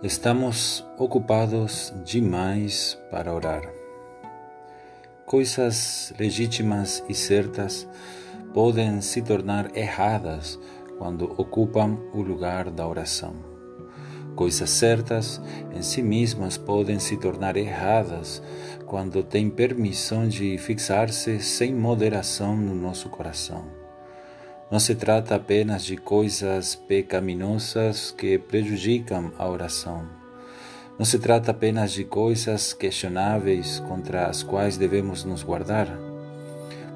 Estamos ocupados demais para orar. Coisas legítimas e certas podem se tornar erradas quando ocupam o lugar da oração. Coisas certas em si mesmas podem se tornar erradas quando têm permissão de fixar-se sem moderação no nosso coração. Não se trata apenas de coisas pecaminosas que prejudicam a oração. Não se trata apenas de coisas questionáveis contra as quais devemos nos guardar,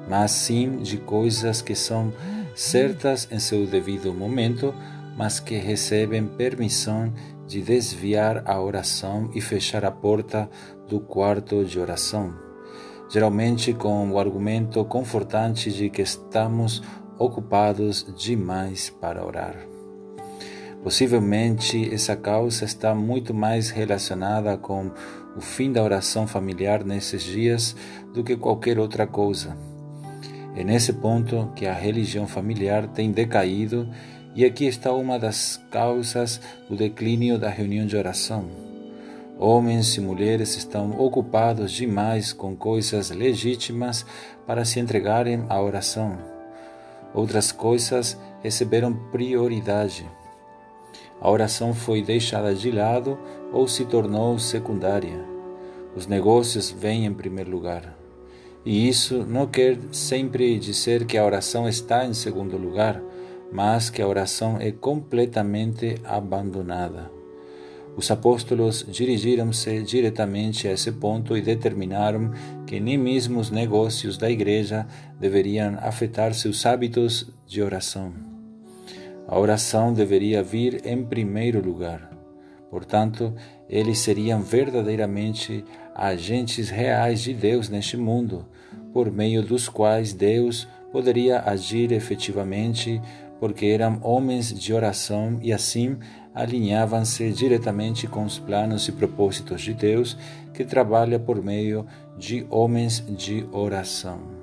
mas sim de coisas que são certas em seu devido momento, mas que recebem permissão de desviar a oração e fechar a porta do quarto de oração, geralmente com o argumento confortante de que estamos ocupados demais para orar. Possivelmente essa causa está muito mais relacionada com o fim da oração familiar nesses dias do que qualquer outra coisa. É nesse ponto que a religião familiar tem decaído, e aqui está uma das causas do declínio da reunião de oração. Homens e mulheres estão ocupados demais com coisas legítimas para se entregarem à oração Outras coisas receberam prioridade. A oração foi deixada de lado ou se tornou secundária. Os negócios vêm em primeiro lugar. E isso não quer sempre dizer que a oração está em segundo lugar, mas que a oração é completamente abandonada. Os apóstolos dirigiram-se diretamente a esse ponto e determinaram que nem mesmo os negócios da igreja deveriam afetar seus hábitos de oração. A oração deveria vir em primeiro lugar. Portanto, eles seriam verdadeiramente agentes reais de Deus neste mundo, por meio dos quais Deus poderia agir efetivamente, porque eram homens de oração e assim alinhavam-se diretamente com os planos e propósitos de Deus, que trabalha por meio de homens de oração.